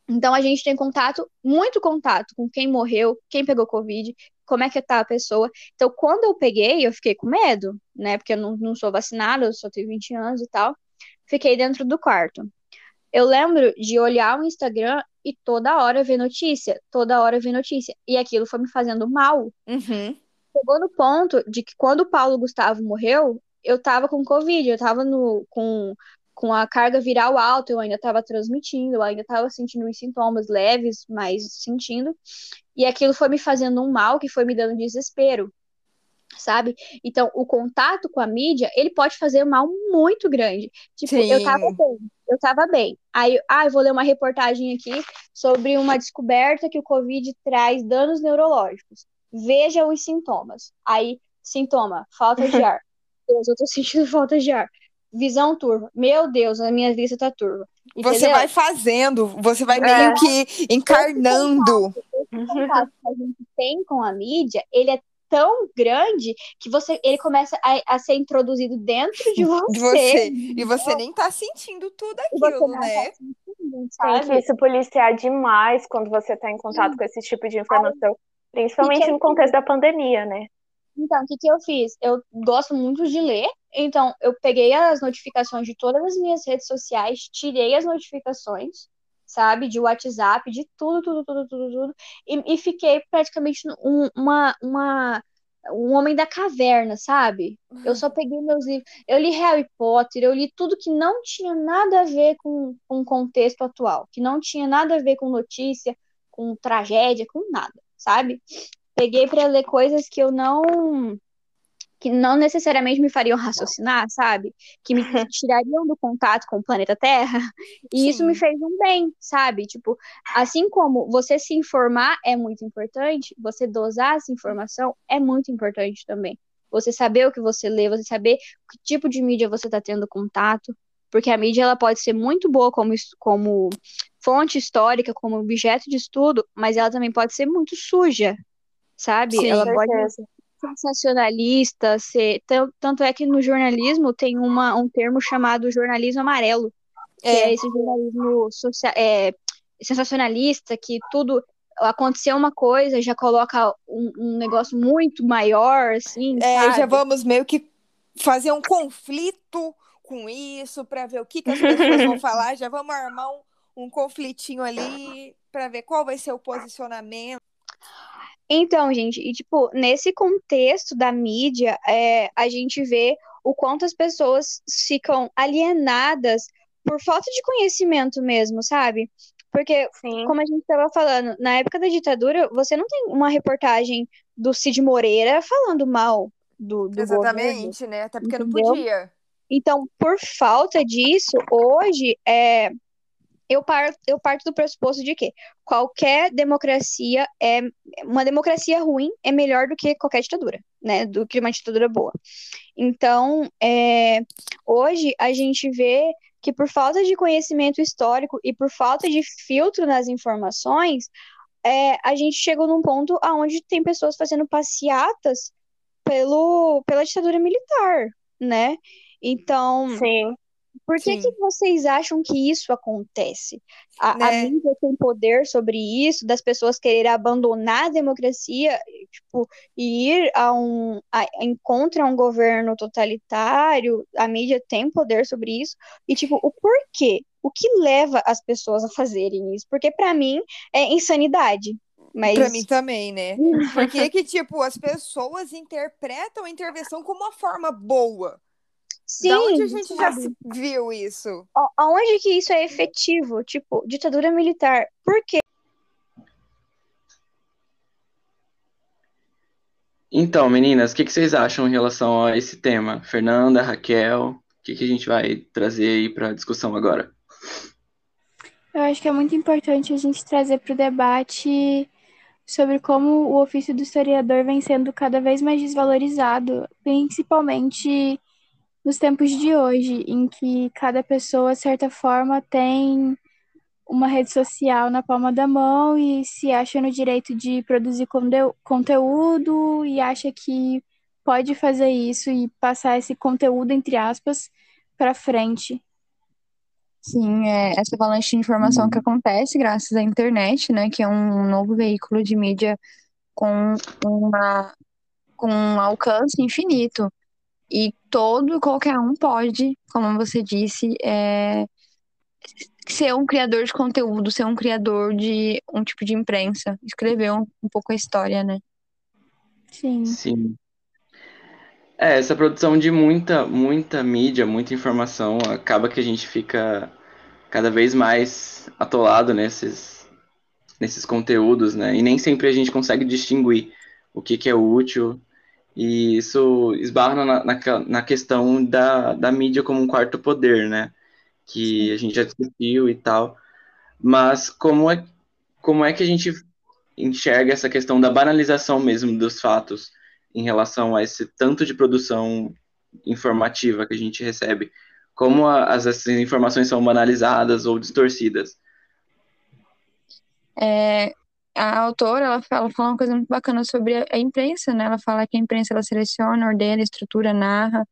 Então a gente tem contato, muito contato com quem morreu, quem pegou Covid, como é que tá a pessoa. Então, quando eu peguei, eu fiquei com medo, né? Porque eu não, não sou vacinada, eu só tenho 20 anos e tal. Fiquei dentro do quarto. Eu lembro de olhar o Instagram e toda hora ver notícia, toda hora ver notícia. E aquilo foi me fazendo mal. Uhum. Chegou no ponto de que quando o Paulo Gustavo morreu, eu tava com Covid, eu tava no, com com a carga viral alta, eu ainda estava transmitindo, eu ainda estava sentindo os sintomas leves, mas sentindo. E aquilo foi me fazendo um mal que foi me dando desespero. sabe? Então, o contato com a mídia, ele pode fazer mal muito grande. Tipo, Sim. eu tava bem, eu tava bem. Aí, ah, eu vou ler uma reportagem aqui sobre uma descoberta que o Covid traz danos neurológicos. Veja os sintomas. Aí, sintoma, falta de ar. Deus, eu tô sentindo falta de ar. Visão turva. Meu Deus, a minha vista tá turva. Entendeu? Você vai fazendo, você vai meio é. que encarnando. O contato que a gente tem com a mídia, ele é tão grande que você ele começa a, a ser introduzido dentro de você. De você. E você nem tá sentindo tudo aquilo, né? Tá sentindo, sabe? Tem que se policiar demais quando você tá em contato Sim. com esse tipo de informação. Principalmente no contexto da pandemia, né? Então, o que, que eu fiz? Eu gosto muito de ler, então eu peguei as notificações de todas as minhas redes sociais, tirei as notificações, sabe? De WhatsApp, de tudo, tudo, tudo, tudo, tudo. E, e fiquei praticamente um, uma, uma, um homem da caverna, sabe? Eu só peguei meus livros. Eu li Harry Potter, eu li tudo que não tinha nada a ver com, com o contexto atual, que não tinha nada a ver com notícia, com tragédia, com nada, sabe? Peguei para ler coisas que eu não que não necessariamente me fariam raciocinar, sabe? Que me tirariam do contato com o planeta Terra. E Sim. isso me fez um bem, sabe? Tipo, assim como você se informar é muito importante, você dosar essa informação é muito importante também. Você saber o que você lê, você saber que tipo de mídia você está tendo contato, porque a mídia ela pode ser muito boa como, como fonte histórica, como objeto de estudo, mas ela também pode ser muito suja, sabe? Sim, ela pode sensacionalista, ser, tanto é que no jornalismo tem uma, um termo chamado jornalismo amarelo, que é, é esse jornalismo social, é, sensacionalista, que tudo aconteceu uma coisa, já coloca um, um negócio muito maior, assim, É, sabe? já vamos meio que fazer um conflito com isso, para ver o que, que as pessoas vão falar, já vamos armar um, um conflitinho ali para ver qual vai ser o posicionamento. Então, gente, e tipo, nesse contexto da mídia, é, a gente vê o quanto as pessoas ficam alienadas por falta de conhecimento mesmo, sabe? Porque, Sim. como a gente estava falando, na época da ditadura, você não tem uma reportagem do Cid Moreira falando mal do, do Exatamente, governo, né? Até porque entendeu? não podia. Então, por falta disso, hoje, é, eu, par, eu parto do pressuposto de que qualquer democracia é uma democracia ruim é melhor do que qualquer ditadura, né? Do que uma ditadura boa. Então, é, hoje a gente vê que por falta de conhecimento histórico e por falta de filtro nas informações, é, a gente chegou num ponto aonde tem pessoas fazendo passeatas pelo, pela ditadura militar, né? Então, Sim. Por que, que vocês acham que isso acontece? A, né? a mídia tem poder sobre isso, das pessoas quererem abandonar a democracia tipo, e ir a um a, um governo totalitário, a mídia tem poder sobre isso. E, tipo, o porquê? O que leva as pessoas a fazerem isso? Porque, para mim, é insanidade. Mas... Pra mim também, né? Porque que, tipo, as pessoas interpretam a intervenção como uma forma boa. Sim, da onde a gente sabe? já viu isso? Aonde que isso é efetivo? Tipo, ditadura militar. Por quê? Então, meninas, o que, que, vocês acham em relação a esse tema? Fernanda, Raquel, o que, que a gente vai trazer aí para discussão agora? Eu acho que é muito importante a gente trazer para o debate sobre como o ofício do historiador vem sendo cada vez mais desvalorizado, principalmente nos tempos de hoje, em que cada pessoa, de certa forma, tem uma rede social na palma da mão e se acha no direito de produzir conteúdo e acha que pode fazer isso e passar esse conteúdo, entre aspas, para frente. Sim, é essa avalanche de informação que acontece graças à internet, né, que é um novo veículo de mídia com uma com um alcance infinito. E todo, qualquer um pode, como você disse, é, ser um criador de conteúdo, ser um criador de um tipo de imprensa, escrever um, um pouco a história, né? Sim. Sim. É, essa produção de muita, muita mídia, muita informação, acaba que a gente fica cada vez mais atolado nesses, nesses conteúdos, né? E nem sempre a gente consegue distinguir o que, que é útil E isso esbarra na, na, na, questão da, da mídia como um quarto poder, né? Que a gente já discutiu e tal. Mas como é, como é que a gente enxerga essa questão da banalização mesmo dos fatos em relação a esse tanto de produção informativa que a gente recebe? Como a, as, essas informações são banalizadas ou distorcidas? É, a autora ela fala, fala uma coisa muito bacana sobre a, a, imprensa, né? Ela fala que a imprensa ela seleciona, ordena, estrutura, narra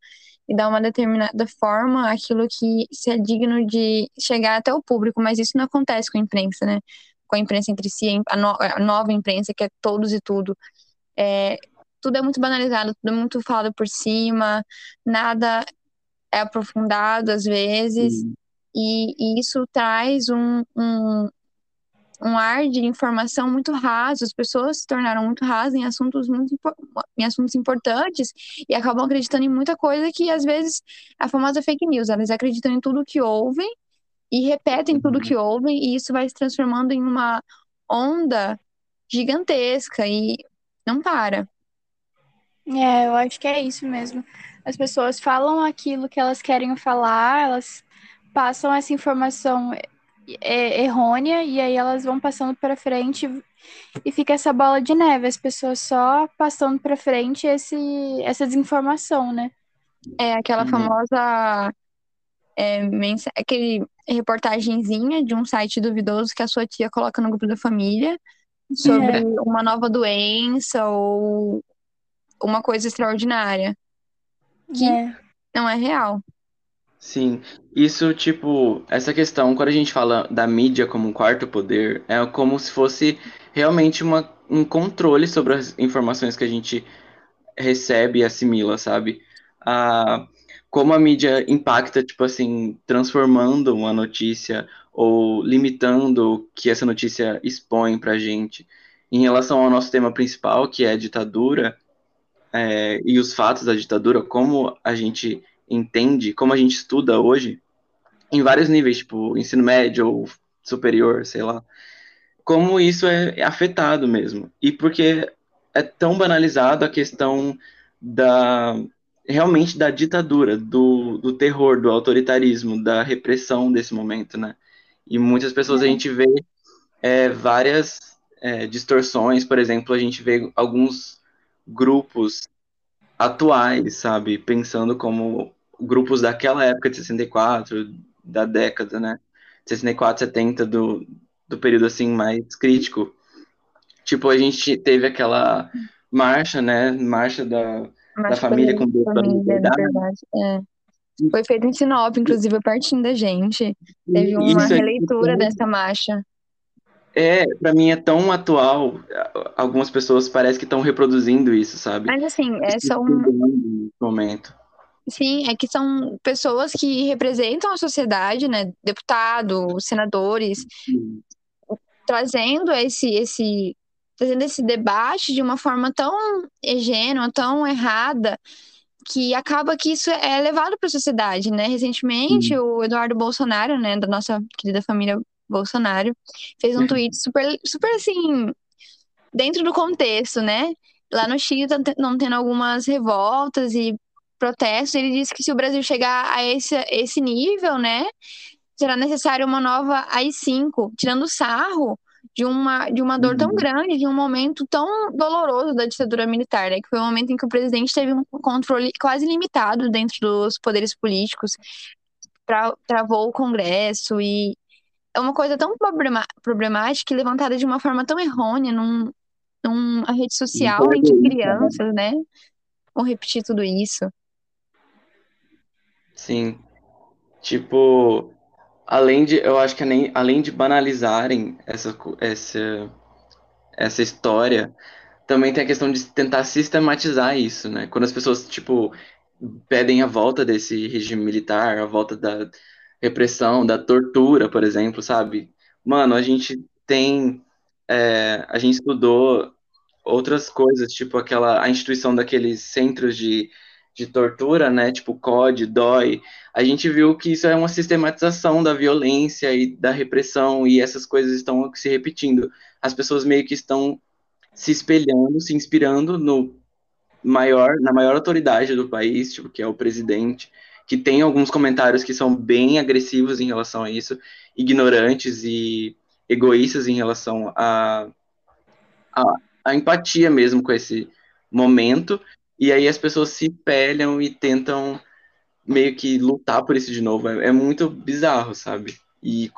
e dá uma determinada forma aquilo que se é digno de chegar até o público, mas isso não acontece com a imprensa, né? Com a imprensa entre si, a, no, a nova imprensa que é todos e tudo. É, tudo é muito banalizado, tudo é muito falado por cima, nada é aprofundado às vezes, uhum. e, e, isso traz um, um, um ar de informação muito raso, as pessoas se tornaram muito rasas em assuntos muito em assuntos importantes e acabam acreditando em muita coisa que às vezes a famosa fake news, elas acreditam em tudo que ouvem e repetem tudo que ouvem e isso vai se transformando em uma onda gigantesca e não para. É, eu acho que é isso mesmo. As pessoas falam aquilo que elas querem falar, elas passam essa informação é, errônea e aí elas vão passando para frente e fica essa bola de neve, as pessoas só passando para frente esse, essa desinformação, né? É aquela uhum. famosa é, mensa, aquele reportagenzinha de um site duvidoso que a sua tia coloca no grupo da família sobre é. uma nova doença ou uma coisa extraordinária que é. não é real. Sim, isso, tipo, essa questão, quando a gente fala da mídia como um quarto poder, é como se fosse realmente uma, um controle sobre as informações que a gente recebe e assimila, sabe? Ah, como a mídia impacta, tipo assim, transformando uma notícia ou limitando o que essa notícia expõe pra gente. Em relação ao nosso tema principal, que é a ditadura, é, e os fatos da ditadura, como a gente entende, como a gente estuda hoje, em vários níveis, tipo ensino médio ou superior, sei lá, como isso é, afetado mesmo. E porque é tão banalizado a questão da realmente da ditadura, do, do terror, do autoritarismo, da repressão desse momento, né? E muitas pessoas a é. gente vê é, várias é, distorções, por exemplo, a gente vê alguns grupos atuais, sabe, pensando como grupos daquela época de 64, da década, né? 64, 70, do, do período assim mais crítico. Tipo, a gente teve aquela marcha, né? Marcha da, marcha da família com Deus família, verdade. É. Foi feito em Sinop, inclusive, pertinho da gente. Teve uma Isso releitura é dessa marcha. É, para mim é tão atual. Algumas pessoas parecem que estão reproduzindo isso, sabe? Mas assim, é só um momento. Sim, é que são pessoas que representam a sociedade, né? Deputados, senadores, Sim. trazendo esse, esse, trazendo esse debate de uma forma tão ingênua, tão errada, que acaba que isso é levado para a sociedade, né? Recentemente, Sim. o Eduardo Bolsonaro, né, da nossa querida família Bolsonaro, fez um tweet super, super assim, dentro do contexto, né? Lá no Chile tá não tendo algumas revoltas e protestos, ele disse que se o Brasil chegar a esse, esse nível, né, será necessário uma nova AI-5, tirando sarro de uma, de uma dor tão uhum. grande, de um momento tão doloroso da ditadura militar, né, que foi o um momento em que o presidente teve um controle quase limitado dentro dos poderes políticos, pra, travou o Congresso e é uma coisa tão problemática e levantada de uma forma tão errônea num, numa rede social entre né? crianças, né? Vão repetir tudo isso. Sim. Tipo, além de, eu acho que nem, além de banalizarem essa, essa, essa história, também tem a questão de tentar sistematizar isso, né? Quando as pessoas, tipo, pedem a volta desse regime militar, a volta da repressão, da tortura, por exemplo, sabe? Mano, a gente tem, é, a gente estudou outras coisas, tipo aquela, a instituição daqueles centros de de tortura, né, tipo COD, DOI, a gente viu que isso é uma sistematização da violência e da repressão e essas coisas estão se repetindo. As pessoas meio que estão se espelhando, se inspirando no maior, na maior autoridade do país, tipo, que é o presidente, que tem alguns comentários que são bem agressivos em relação a isso, ignorantes e egoístas em relação a, a, a empatia mesmo com esse momento, e aí as pessoas se pelham e tentam meio que lutar por isso de novo. É, é muito bizarro, sabe? E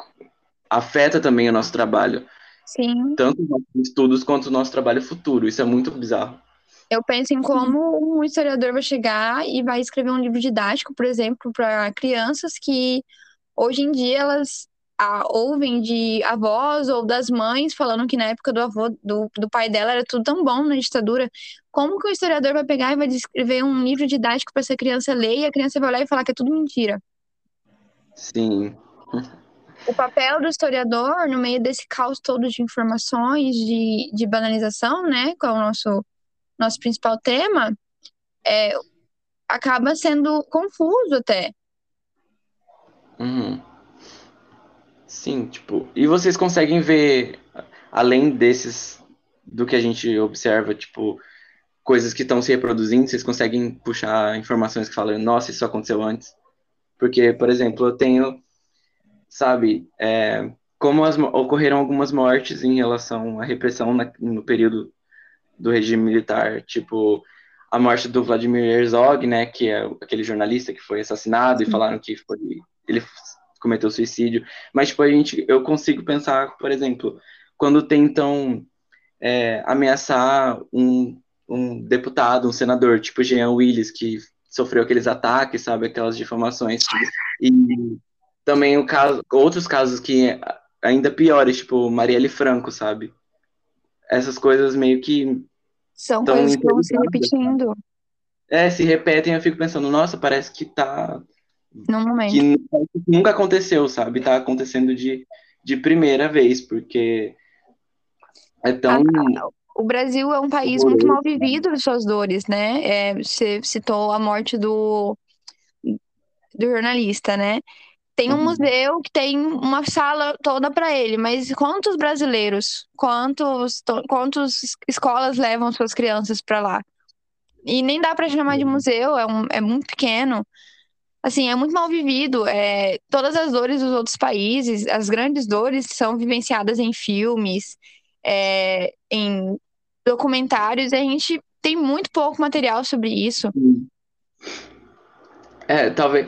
afeta também o nosso trabalho. Sim. Tanto os nossos estudos quanto o nosso trabalho futuro. Isso é muito bizarro. Eu penso em como um historiador vai chegar e vai escrever um livro didático, por exemplo, para crianças que hoje em dia elas ah, ouvem de avós ou das mães falando que na época do avô, do, do pai dela era tudo tão bom na ditadura. Como que o historiador vai pegar e vai escrever um livro didático para essa criança ler e a criança vai olhar e falar que é tudo mentira? Sim. O papel do historiador, no meio desse caos todo de informações, de, de banalização, né, que é o nosso, nosso principal tema, é, acaba sendo confuso até. Uhum. Sim, tipo, e vocês conseguem ver, além desses, do que a gente observa, tipo, coisas que estão se reproduzindo, vocês conseguem puxar informações que falam, nossa, isso aconteceu antes? Porque, por exemplo, eu tenho sabe? É, como as, ocorreram algumas mortes em relação à repressão na, no período do regime militar, tipo a morte do Vladimir Herzog, né, que é aquele jornalista que foi assassinado e falaram que foi, ele cometeu suicídio. Mas tipo a gente, eu consigo pensar, por exemplo, quando tentam é, ameaçar um, um deputado, um senador, tipo Jean Willis, que sofreu aqueles ataques, sabe, aquelas difamações e também o caso, outros casos que ainda piores, tipo Marielle Franco, sabe? Essas coisas meio que são coisas que vão se repetindo. É, se repetem, eu fico pensando, nossa, parece que tá no momento. Que nunca aconteceu, sabe? Tá acontecendo de, de primeira vez, porque é tão. o Brasil é um país muito mal vivido de suas dores, né? É, você citou a morte do, do jornalista, né? Tem um uhum. museu que tem uma sala toda para ele, mas quantos brasileiros, quantos, quantos escolas levam suas crianças para lá? E nem dá para chamar de uhum. museu, é, um, é muito pequeno. Assim, é muito mal vivido. É, todas as dores dos outros países, as grandes dores, são vivenciadas em filmes, é, em documentários, e a gente tem muito pouco material sobre isso. É, talvez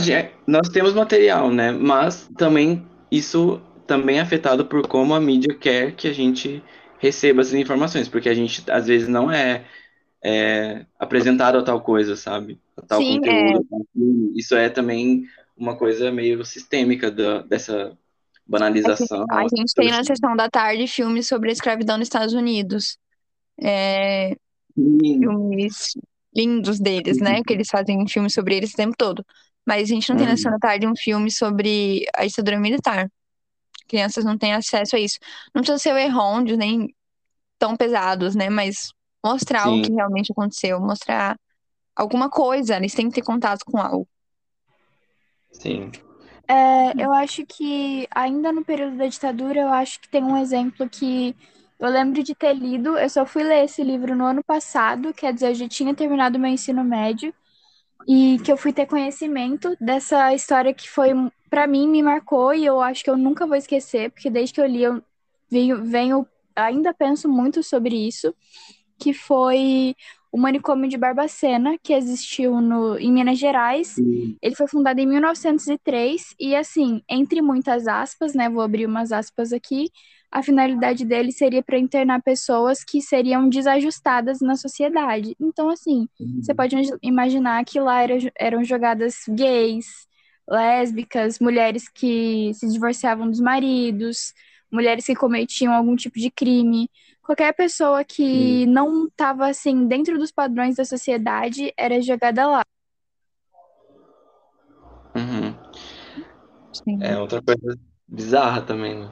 Gente, nós temos material, né? Mas também isso também é afetado por como a mídia quer que a gente receba essas informações, porque a gente às vezes não é, é apresentado a tal coisa, sabe? A tal Sim, conteúdo. É. Isso é também uma coisa meio sistêmica da, dessa banalização. A gente, a gente tem na sessão da tarde filmes sobre a escravidão nos Estados Unidos. É, filmes lindos deles, né? Que eles fazem filmes sobre eles o tempo todo. Mas a gente não tem na Sessão da Tarde um filme sobre a ditadura militar. Crianças não têm acesso a isso. Não precisa ser errôneo, nem tão pesados, né? Mas mostrar Sim. o que realmente aconteceu, mostrar alguma coisa, eles têm que ter contato com algo. Sim. É, eu acho que ainda no período da ditadura, eu acho que tem um exemplo que eu lembro de ter lido, eu só fui ler esse livro no ano passado, quer dizer, eu já tinha terminado meu ensino médio, e que eu fui ter conhecimento dessa história que foi, para mim, me marcou e eu acho que eu nunca vou esquecer, porque desde que eu li, eu venho, venho ainda penso muito sobre isso, que foi o manicômio de Barbacena, que existiu no, em Minas Gerais. Ele foi fundado em 1903 e, assim, entre muitas aspas, né, vou abrir umas aspas aqui, a finalidade dele seria para internar pessoas que seriam desajustadas na sociedade. Então, assim, uhum. você pode imaginar que lá era, eram jogadas gays, lésbicas, mulheres que se divorciavam dos maridos, mulheres que cometiam algum tipo de crime. Qualquer pessoa que não estava, assim, dentro dos padrões da sociedade era jogada lá. Uhum. É outra coisa bizarra também, né?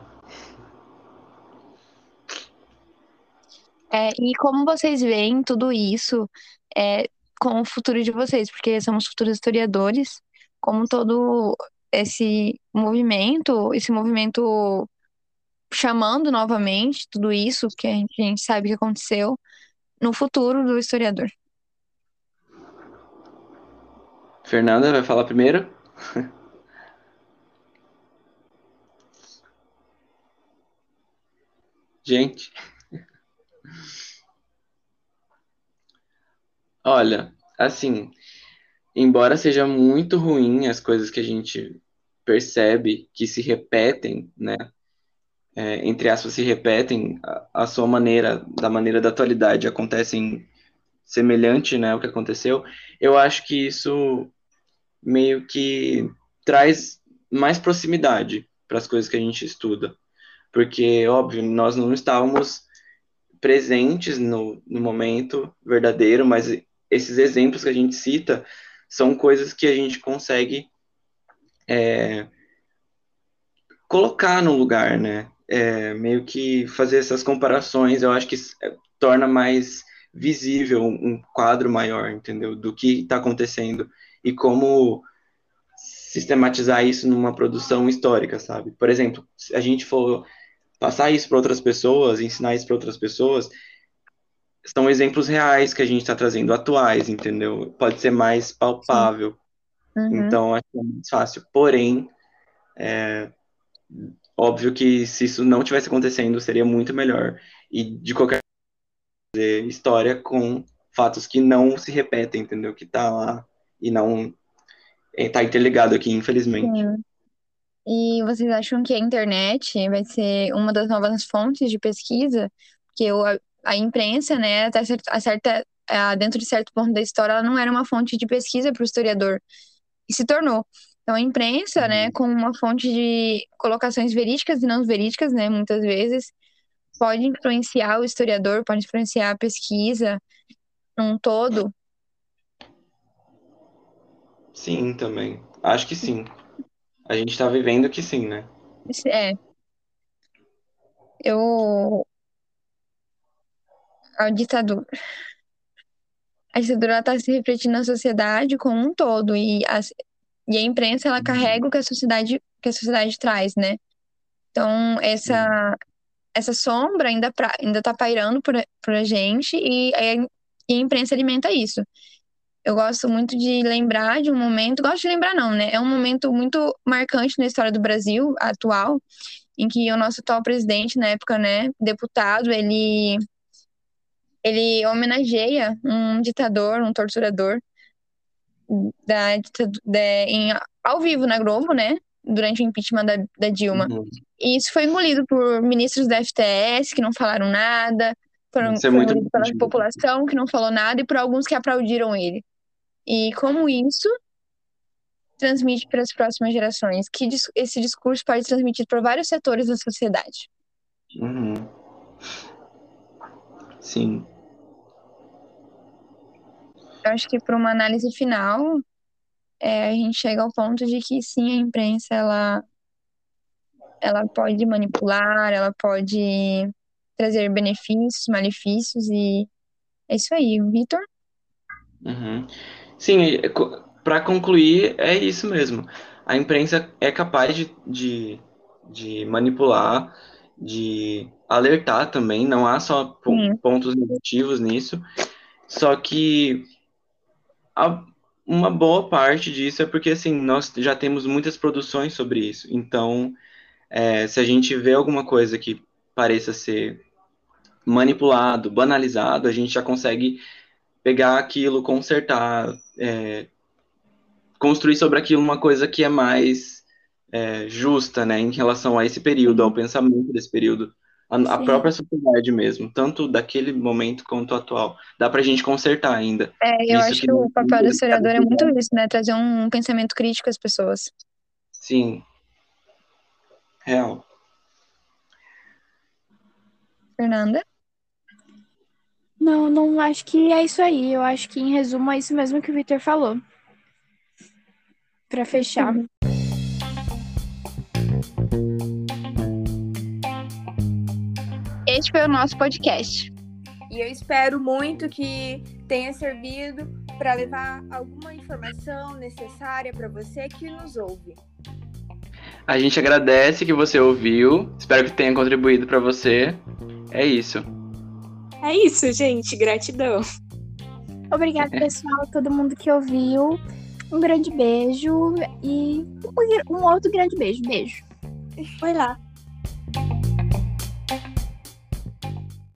É, e como vocês veem tudo isso é, com o futuro de vocês? Porque somos futuros historiadores, como todo esse movimento, esse movimento chamando novamente tudo isso que a gente, sabe que aconteceu no futuro do historiador. Fernanda vai falar primeiro? Gente. Olha, assim, embora seja muito ruim as coisas que a gente percebe que se repetem, né? É, entre aspas, se repetem, a, a, sua maneira, da maneira da atualidade, acontecem semelhante, né, o que aconteceu, eu acho que isso meio que traz mais proximidade para as coisas que a gente estuda. Porque, óbvio, nós não estávamos presentes no, no momento verdadeiro, mas esses exemplos que a gente cita são coisas que a gente consegue é, colocar no lugar, né? É, meio que fazer essas comparações, eu acho que é, torna mais visível um quadro maior, entendeu? Do que está acontecendo e como sistematizar isso numa produção histórica, sabe? Por exemplo, se a gente for passar isso para outras pessoas, ensinar isso para outras pessoas, são exemplos reais que a gente está trazendo, atuais, entendeu? Pode ser mais palpável. Uhum. Então, acho que é mais fácil. Porém, é óbvio que se isso não tivesse acontecendo, seria muito melhor. E de qualquer história com fatos que não se repetem, entendeu? Que tá lá e não está interligado aqui, infelizmente. Sim. E vocês acham que a internet vai ser uma das novas fontes de pesquisa? Porque a, a imprensa, né, até certa, certa, dentro de certo ponto da história, ela não era uma fonte de pesquisa para o historiador. E se tornou. Então, a imprensa, né, uhum. com uma fonte de colocações verídicas e não verídicas, né, muitas vezes, pode influenciar o historiador, pode influenciar a pesquisa num todo, Sim, também. Acho que sim. A gente tá vivendo que sim, né? É. Eu. A ditadura. A ditadura está se refletindo na sociedade como um todo. E a, e a imprensa, ela carrega o que a sociedade, que a sociedade traz, né? Então, essa, essa sombra ainda, pra, ainda tá pairando por, por a gente e, e a imprensa alimenta isso eu gosto muito de lembrar de um momento, gosto de lembrar não, né? É um momento muito marcante na história do Brasil atual, em que o nosso atual presidente, na época, né, deputado, ele ele homenageia um ditador, um torturador da, da em, ao vivo na Globo, né? Durante o impeachment da, da Dilma. Uhum. E isso foi engolido por ministros da FTS que não falaram nada, por, é por pela população que não falou nada e por alguns que aplaudiram ele. E como isso transmite para as próximas gerações? Que esse discurso pode transmitir para vários setores da sociedade. Uhum. Sim. Eu acho que para uma análise final, é, a gente chega ao ponto de que sim, a imprensa ela, ela pode manipular, ela pode trazer benefícios, malefícios e é isso aí, Vitor. Uhum. Sim, para concluir, é isso mesmo. A imprensa é capaz de, de, de manipular, de alertar também, não há só pontos negativos nisso, só que a, uma boa parte disso é porque assim, nós já temos muitas produções sobre isso. Então, é, se a gente vê alguma coisa que pareça ser manipulado, banalizado, a gente já consegue pegar aquilo, consertar, é, construir sobre aquilo uma coisa que é mais é, justa, né, em relação a esse período, ao pensamento desse período, a, a própria sociedade mesmo, tanto daquele momento quanto atual. Dá pra gente consertar ainda. É, eu isso acho que, o papel do historiador é muito isso, né, trazer um pensamento crítico às pessoas. Sim. Real. Fernanda? Não, não acho que é isso aí. Eu acho que, em resumo, é isso mesmo que o Victor falou. Para fechar. Este foi o nosso podcast. E eu espero muito que tenha servido para levar alguma informação necessária para você que nos ouve. A gente agradece que você ouviu. Espero que tenha contribuído para você. É isso. É isso, gente. Gratidão. Obrigada, pessoal, todo mundo que ouviu. Um grande beijo e um outro grande beijo. Beijo. Foi lá.